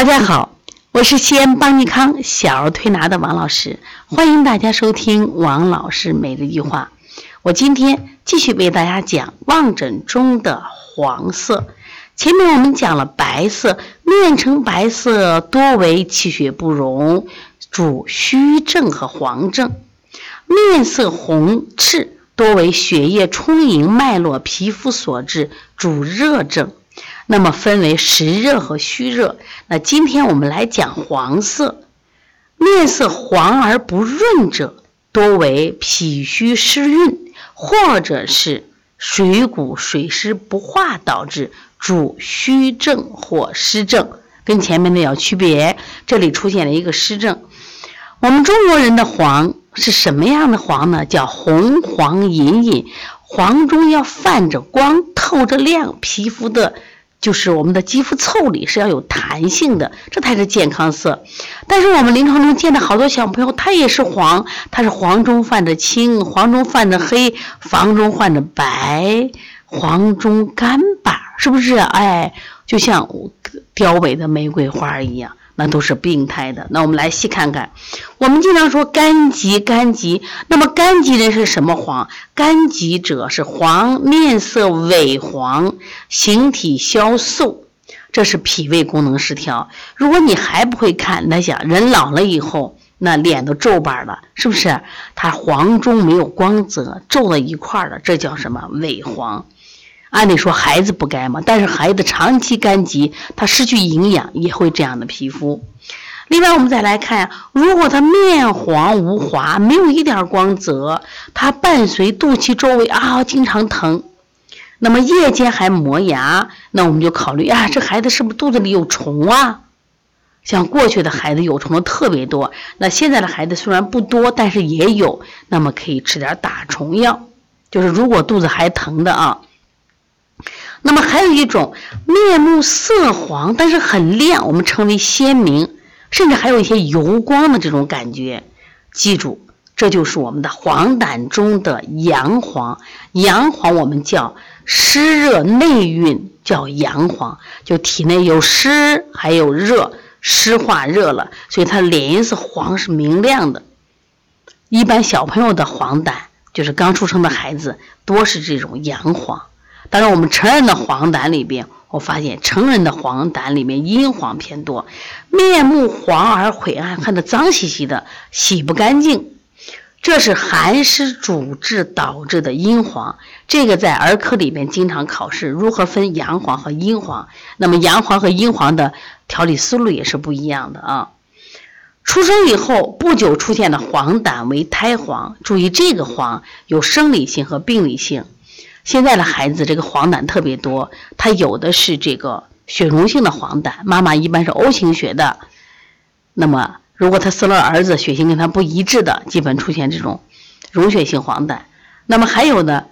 大家好，我是西安邦尼康小儿推拿的王老师，欢迎大家收听王老师每日一句话。我今天继续为大家讲望诊中的黄色。前面我们讲了白色，面呈白色多为气血不容，主虚症和黄症；面色红赤多为血液充盈、脉络皮肤所致，主热症。那么分为实热和虚热。那今天我们来讲黄色，面色黄而不润者，多为脾虚湿蕴，或者是水谷水湿不化导致，主虚症或湿症。跟前面的要区别，这里出现了一个湿症。我们中国人的黄是什么样的黄呢？叫红黄隐隐，黄中要泛着光，透着亮，皮肤的。就是我们的肌肤腠理是要有弹性的，这才是健康色。但是我们临床中见的好多小朋友，他也是黄，他是黄中泛着青，黄中泛着黑，黄中泛着白，黄中干巴，是不是？哎，就像凋萎的玫瑰花一样。那都是病态的。那我们来细看看，我们经常说肝疾，肝疾。那么肝疾人是什么黄？肝疾者是黄，面色萎黄，形体消瘦，这是脾胃功能失调。如果你还不会看，那想人老了以后，那脸都皱巴了，是不是？它黄中没有光泽，皱了一块了，这叫什么？萎黄。按理说孩子不该嘛，但是孩子长期肝疾，他失去营养也会这样的皮肤。另外，我们再来看，如果他面黄无华，没有一点光泽，他伴随肚脐周围啊经常疼，那么夜间还磨牙，那我们就考虑啊，这孩子是不是肚子里有虫啊？像过去的孩子有虫的特别多，那现在的孩子虽然不多，但是也有，那么可以吃点打虫药，就是如果肚子还疼的啊。那么还有一种面目色黄，但是很亮，我们称为鲜明，甚至还有一些油光的这种感觉。记住，这就是我们的黄疸中的阳黄。阳黄我们叫湿热内蕴，叫阳黄，就体内有湿还有热，湿化热了，所以它脸色黄是明亮的。一般小朋友的黄疸，就是刚出生的孩子，多是这种阳黄。当然，我们成人的黄疸里边，我发现成人的黄疸里面阴黄偏多，面目黄而晦暗，看着脏兮兮的，洗不干净，这是寒湿主治导致的阴黄。这个在儿科里面经常考试，如何分阳黄和阴黄？那么阳黄和阴黄的调理思路也是不一样的啊。出生以后不久出现的黄疸为胎黄，注意这个黄有生理性和病理性。现在的孩子这个黄疸特别多，他有的是这个血溶性的黄疸，妈妈一般是 O 型血的。那么如果他生了儿子血型跟他不一致的，基本出现这种溶血性黄疸。那么还有呢，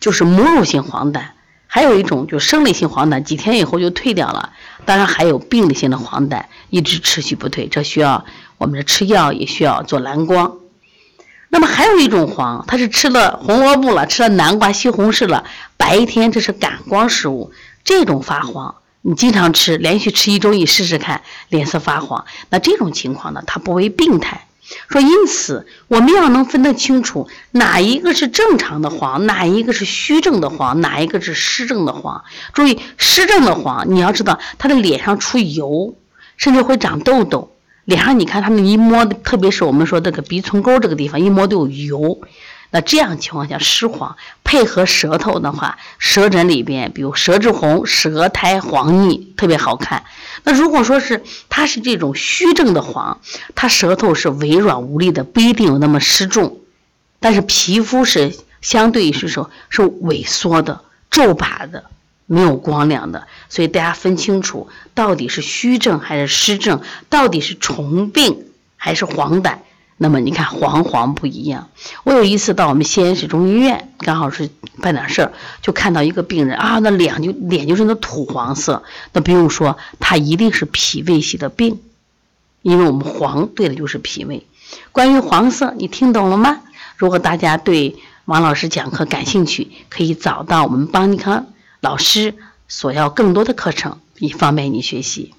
就是母乳性黄疸，还有一种就生理性黄疸，几天以后就退掉了。当然还有病理性的黄疸，一直持续不退，这需要我们的吃药，也需要做蓝光。那么还有一种黄，它是吃了红萝卜了，吃了南瓜、西红柿了，白天这是感光食物，这种发黄，你经常吃，连续吃一周，你试试看，脸色发黄，那这种情况呢，它不为病态。说因此，我们要能分得清楚哪一个是正常的黄，哪一个是虚症的黄，哪一个是湿症的黄。注意湿症的黄，你要知道他的脸上出油，甚至会长痘痘。脸上你看他们一摸，特别是我们说这个鼻唇沟这个地方一摸都有油，那这样情况下湿黄配合舌头的话，舌诊里边比如舌质红、舌苔黄腻特别好看。那如果说是它是这种虚症的黄，它舌头是微软无力的，不一定有那么湿重，但是皮肤是相对是说是萎缩的、皱巴的。没有光亮的，所以大家分清楚，到底是虚症还是湿症，到底是虫病还是黄疸。那么你看黄黄不一样。我有一次到我们西安市中医院，刚好是办点事儿，就看到一个病人啊，那脸就脸就是那土黄色，那不用说，他一定是脾胃系的病，因为我们黄对的就是脾胃。关于黄色，你听懂了吗？如果大家对王老师讲课感兴趣，可以找到我们邦尼康。老师索要更多的课程，以方便你学习。